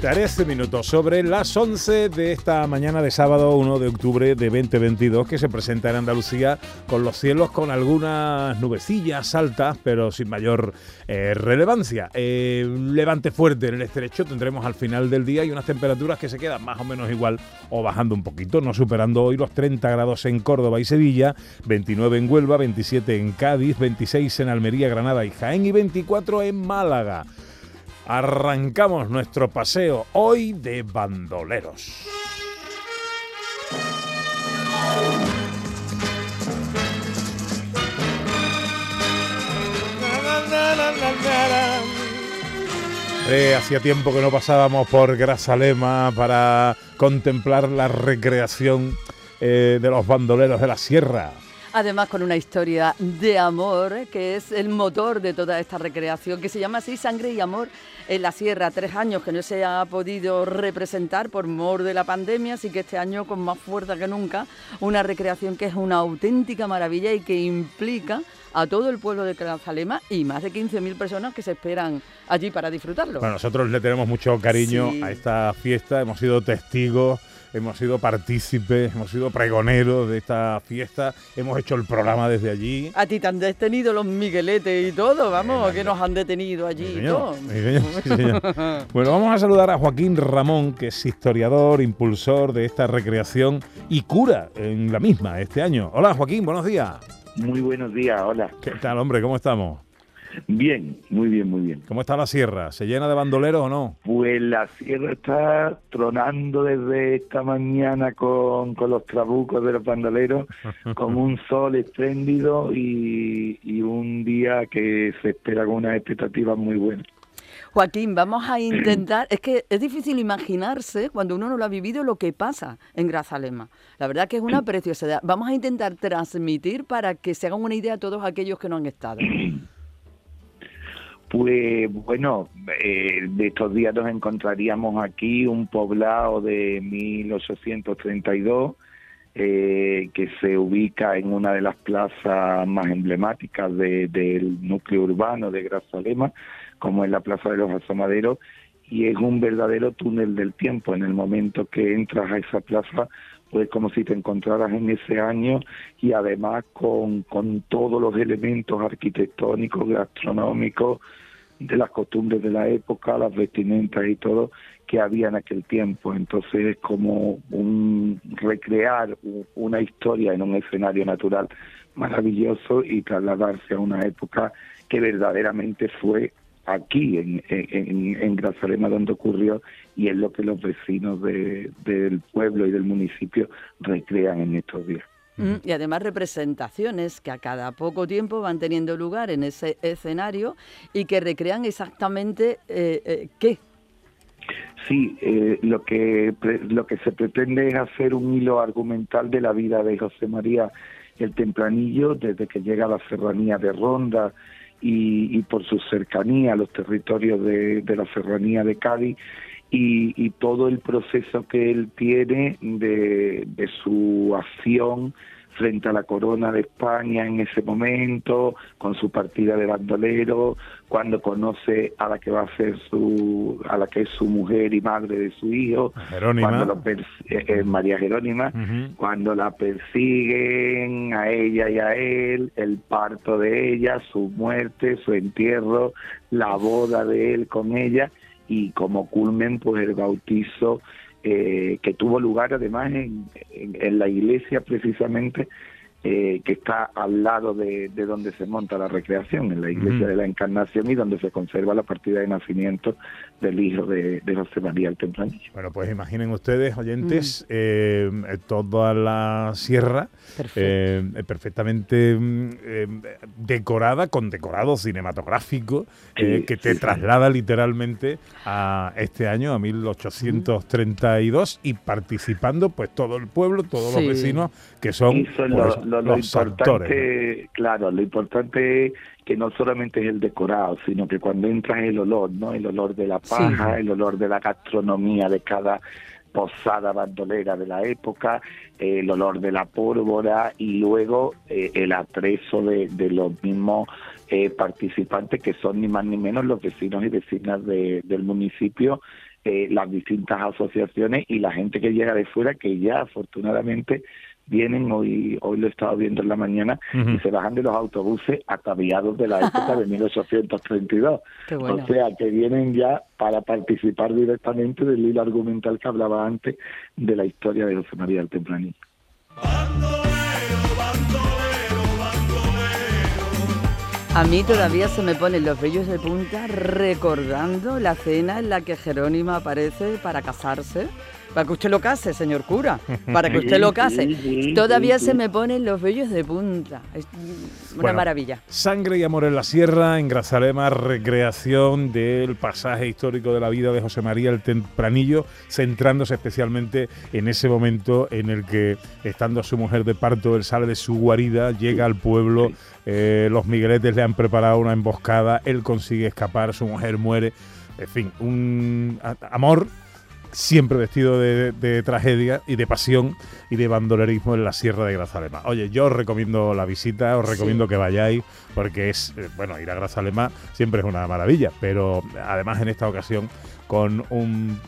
Trece minutos sobre las 11 de esta mañana de sábado 1 de octubre de 2022 que se presenta en Andalucía con los cielos con algunas nubecillas altas pero sin mayor eh, relevancia. Eh, levante fuerte en el estrecho tendremos al final del día y unas temperaturas que se quedan más o menos igual o bajando un poquito, no superando hoy los 30 grados en Córdoba y Sevilla, 29 en Huelva, 27 en Cádiz, 26 en Almería, Granada y Jaén y 24 en Málaga. Arrancamos nuestro paseo hoy de bandoleros. Eh, hacía tiempo que no pasábamos por Grazalema para contemplar la recreación eh, de los bandoleros de la sierra. Además con una historia de amor que es el motor de toda esta recreación, que se llama así Sangre y Amor en la Sierra. Tres años que no se ha podido representar por mor de la pandemia, así que este año con más fuerza que nunca, una recreación que es una auténtica maravilla y que implica a todo el pueblo de Grazalema y más de 15.000 personas que se esperan allí para disfrutarlo. Bueno, nosotros le tenemos mucho cariño Sí. a esta fiesta, hemos sido testigos, hemos sido partícipes, hemos sido pregoneros de esta fiesta, hemos hecho el programa desde allí. A ti te han detenido los migueletes y todo, vamos, Eh, que nos han detenido allí Sí, y señor, todo. sí, señor, sí, señor. Bueno, vamos a saludar a Joaquín Ramón, que es historiador, impulsor de esta recreación y cura en la misma este año. Hola Joaquín, buenos días. Muy buenos días, hola. ¿Qué tal, hombre? ¿Cómo estamos? Bien, muy bien, muy bien. ¿Cómo está la sierra? ¿Se llena de bandoleros o no? Pues la sierra está tronando desde esta mañana con, con los trabucos de los bandoleros, con un sol espléndido y, y un día que se espera con unas expectativas muy buenas. Joaquín, vamos a intentar, es que es difícil imaginarse cuando uno no lo ha vivido lo que pasa en Grazalema. La verdad que es una preciosidad. Vamos a intentar transmitir para que se hagan una idea a todos aquellos que no han estado. Pues bueno, eh, de estos días nos encontraríamos aquí un poblado de 1832 eh, que se ubica en una de las plazas más emblemáticas de- del núcleo urbano de Grazalema, como es la Plaza de los Asomaderos, y es un verdadero túnel del tiempo. En el momento que entras a esa plaza, pues como si te encontraras en ese año y además con, con todos los elementos arquitectónicos, gastronómicos, de las costumbres de la época, las vestimentas y todo que había en aquel tiempo. Entonces es como un recrear una historia en un escenario natural maravilloso y trasladarse a una época que verdaderamente fue aquí en, en, en Grazalema donde ocurrió y es lo que los vecinos de- del pueblo y del municipio recrean en estos días. Mm, Y además representaciones que a cada poco tiempo van teniendo lugar en ese escenario y que recrean exactamente eh, eh, qué. Sí, eh, lo que lo que se pretende es hacer un hilo argumental de la vida de José María el Tempranillo desde que llega a la serranía de Ronda y, y por su cercanía a los territorios de, la serranía de Cádiz y, y todo el proceso que él tiene de, de su acción frente a la corona de España en ese momento, con su partida de bandolero, cuando conoce a la que va a ser su, a la que es su mujer y madre de su hijo, Jerónima. cuando lo eh, eh, María Jerónima, cuando la persiguen a ella y a él, el parto de ella, su muerte, su entierro, la boda de él con ella y como culmen pues el bautizo eh, que tuvo lugar además en, en- en la iglesia precisamente eh, que está al lado de, de donde se monta la recreación, en la iglesia de la Encarnación y donde se conserva la partida de nacimiento del hijo de, de José María el Tempranillo. Bueno, pues imaginen ustedes, oyentes, eh, toda la sierra eh, perfectamente mm, eh, decorada, con decorado cinematográfico, eh, Sí, que te sí, sí. traslada literalmente a este año, a 1832, y participando pues todo el pueblo, todos Sí. los vecinos que son pues, lo, lo- actores. importante, claro, lo importante es que no solamente es el decorado, sino que cuando entras el olor, ¿no? El olor de la paja, Sí. el olor de la gastronomía de cada posada bandolera de la época, el olor de la pólvora y luego eh, el atrezo de, los mismos eh, participantes que son ni más ni menos los vecinos y vecinas del municipio, las distintas asociaciones y la gente que llega de fuera que ya afortunadamente vienen, hoy hoy lo he estado viendo en la mañana, y se bajan de los autobuses ataviados de la época de 1832. O sea, que vienen ya para participar directamente del hilo argumental que hablaba antes de la historia de José María del Tempranillo. A mí todavía se me ponen los vellos de punta recordando la cena en la que Jerónima aparece para casarse para que usted lo case, señor cura, para que usted lo case. Todavía se me ponen los vellos de punta. Es una maravilla. Sangre y amor en la sierra, en Grazalema, recreación del pasaje histórico de la vida de José María el Tempranillo, centrándose especialmente en ese momento en el que, estando su mujer de parto, él sale de su guarida, llega al pueblo, eh, los migueletes le han preparado una emboscada, él consigue escapar, su mujer muere. En fin, un amor siempre vestido de, tragedia y de pasión y de bandolerismo en la Sierra de Grazalema. Oye, yo os recomiendo la visita, os recomiendo que vayáis, porque es, eh, bueno, ir a Grazalema siempre es una maravilla, pero además en esta ocasión con un,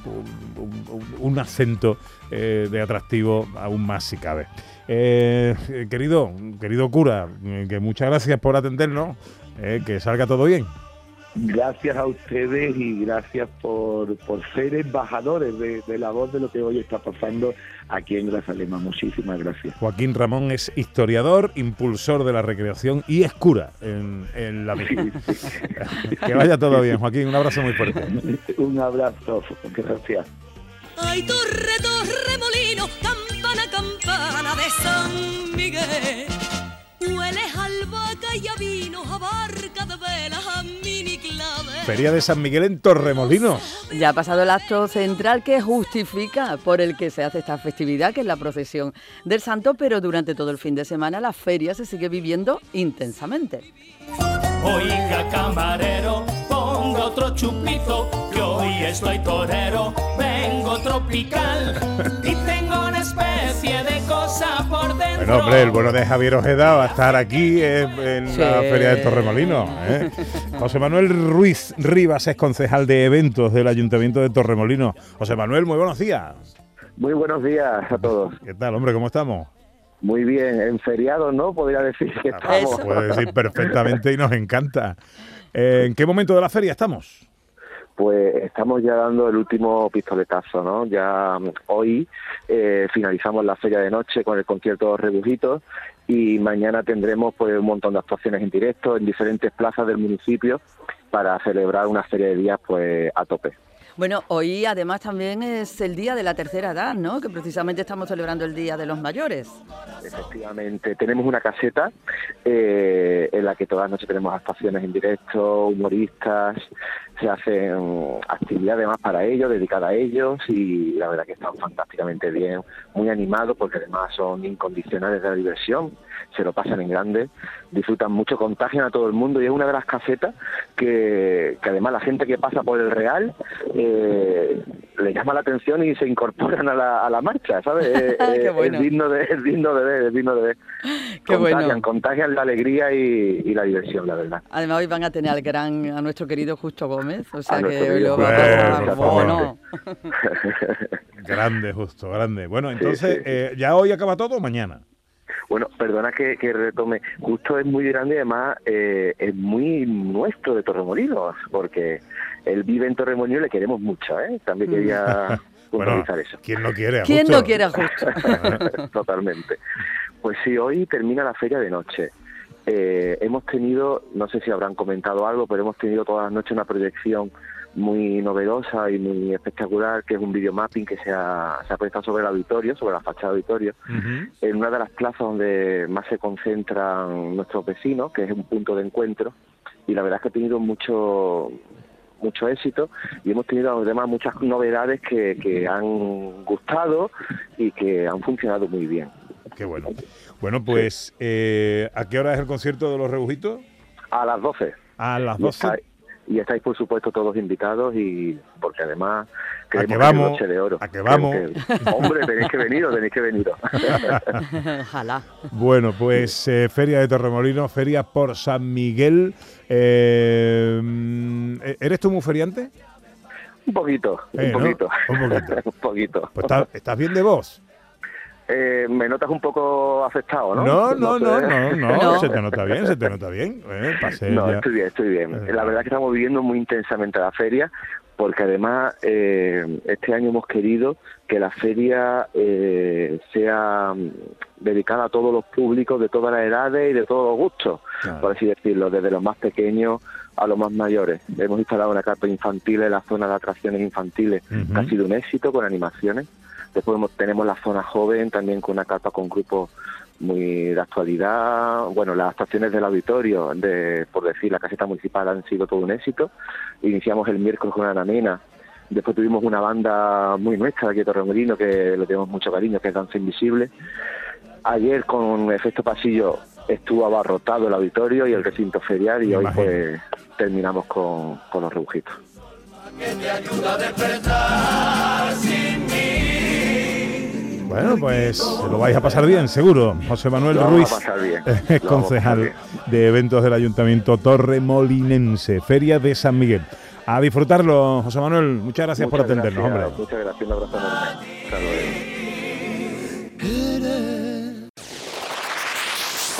un, acento eh, de atractivo aún más si cabe. Eh, querido, querido cura, que muchas gracias por atendernos, que salga todo bien. Gracias a ustedes y gracias por, por ser embajadores de, la voz de lo que hoy está pasando aquí en Grazalema. Muchísimas gracias. Joaquín Ramón es historiador, impulsor de la recreación y es cura en, la vida. que vaya todo bien, Joaquín. Un abrazo muy fuerte. Un abrazo. Gracias. Ay, torre, torre, molino, campana, campana de San Miguel. Hueles albahaca y a vino, abarca de velas a. Feria de San Miguel en Torremolinos. Ya ha pasado el acto central que justifica por el que se hace esta festividad, que es la procesión del santo, pero durante todo el fin de semana la feria se sigue viviendo intensamente. Oiga, camarero, pongo otro chupito, que hoy estoy torero, vengo tropical y tengo una especie de cosa por. Bueno, hombre, el bueno de Javier Ojeda va a estar aquí en, la Feria de Torremolinos. ¿eh? José Manuel Ruiz Rivas es concejal de eventos del Ayuntamiento de Torremolinos. José Manuel, muy buenos días. Muy buenos días a todos. ¿Qué tal, hombre? ¿Cómo estamos? Muy bien, en feriado, ¿no? Podría decir que estamos. Puede decir perfectamente y nos encanta. Eh, ¿En qué momento de la feria estamos? Pues estamos ya dando el último pistoletazo, ¿no? Ya mm, hoy eh, finalizamos la feria de noche con el concierto Rebujitos y mañana tendremos pues un montón de actuaciones en directo en diferentes plazas del municipio para celebrar una feria de días pues a tope. Bueno, hoy además también es el Día de la Tercera Edad, ¿no? Que precisamente estamos celebrando el Día de los Mayores. Efectivamente, tenemos una caseta eh, en la que todas las noches tenemos actuaciones en directo, humoristas, se hacen actividades más para ellos, dedicadas a ellos y la verdad que están fantásticamente bien, muy animados porque además son incondicionales de la diversión, se lo pasan en grande, disfrutan mucho, contagian a todo el mundo y es una de las casetas que, que además la gente que pasa por el Real eh, le llama la atención y se incorporan a la, a la marcha, ¿sabes? es, digno de, es digno de ver, es digno de ver. contagian, contagian la alegría y, y, la diversión, la verdad. Además hoy van a tener al gran, a nuestro querido Justo Gómez, o sea que hoy lo va a pasar bueno. grande, Justo, grande. Bueno, entonces, Eh, ¿ya hoy acaba todo o mañana? Bueno, perdona que, retome. Justo es muy grande y además eh, es muy nuestro de Torremolinos, porque él vive en Torremolinos y le queremos mucho, ¿eh? También quería puntualizar eso. ¿Quién no quiere a ¿Quién no quiere a Justo? Totalmente. Pues sí, hoy termina la feria de noche. Eh, hemos tenido, no sé si habrán comentado algo, pero hemos tenido todas las noches una proyección muy novedosa y muy espectacular, que es un videomapping que se ha, se ha sobre el auditorio, sobre la fachada del auditorio, en una de las plazas donde más se concentran nuestros vecinos, que es un punto de encuentro, y la verdad es que ha tenido mucho mucho éxito y hemos tenido además muchas novedades que, que han gustado y que han funcionado muy bien. Qué bueno. Bueno, pues, eh, ¿a qué hora es el concierto de los rebujitos? A las 12. A las 12 y estáis por supuesto todos invitados y porque además que vamos, noche de oro. A que vamos. hombre, tenéis que venir, tenéis que venir. Ojalá. Bueno, pues eh, Feria de Torremolinos, Feria por San Miguel. Eh, mm, ¿Eres tú muy feriante? Un poquito, un, Eh, ¿no? poquito. Un poquito. un poquito. Pues estás, estás bien de voz. Eh, me notas un poco afectado, ¿no? No, no, no, no, no, se te nota bien, se te nota bien. Eh, pa' ser No, ya- estoy bien, estoy bien. Eh. La verdad es que estamos viviendo muy intensamente la feria, porque además eh, este año hemos querido que la feria eh, sea mm, dedicada a todos los públicos de todas las edades y de todos los gustos, Claro. por así decirlo, desde los más pequeños a los más mayores. Hemos instalado una carpa infantil en la zona de atracciones infantiles, que ha sido un éxito con animaciones. Después hemos- tenemos la zona joven también con una carpa con grupos muy de actualidad. Bueno, las actuaciones del auditorio, de, por decir, la caseta municipal han sido todo un éxito. Iniciamos el miércoles con una nena. Después tuvimos una banda muy nuestra de aquí de Torremolino, que le tenemos mucho cariño, que es Danza Invisible. Ayer con efecto pasillo estuvo abarrotado el auditorio y el recinto ferial y Me hoy imagino. pues terminamos con, con los rebujitos. Bueno, pues lo vais a pasar bien, seguro. José Manuel Lo vamos Ruiz, a pasar bien. eh, Lo vamos a pasar concejal bien. de eventos del Ayuntamiento Torremolinense, Feria de San Miguel. A disfrutarlo, José Manuel. Muchas gracias por atendernos, gracias, hombre. Muchas gracias, un abrazo enorme. Hasta luego.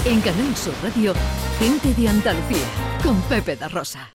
En Canal Sur Radio, gente de Andalucía, con Pepe da Rosa.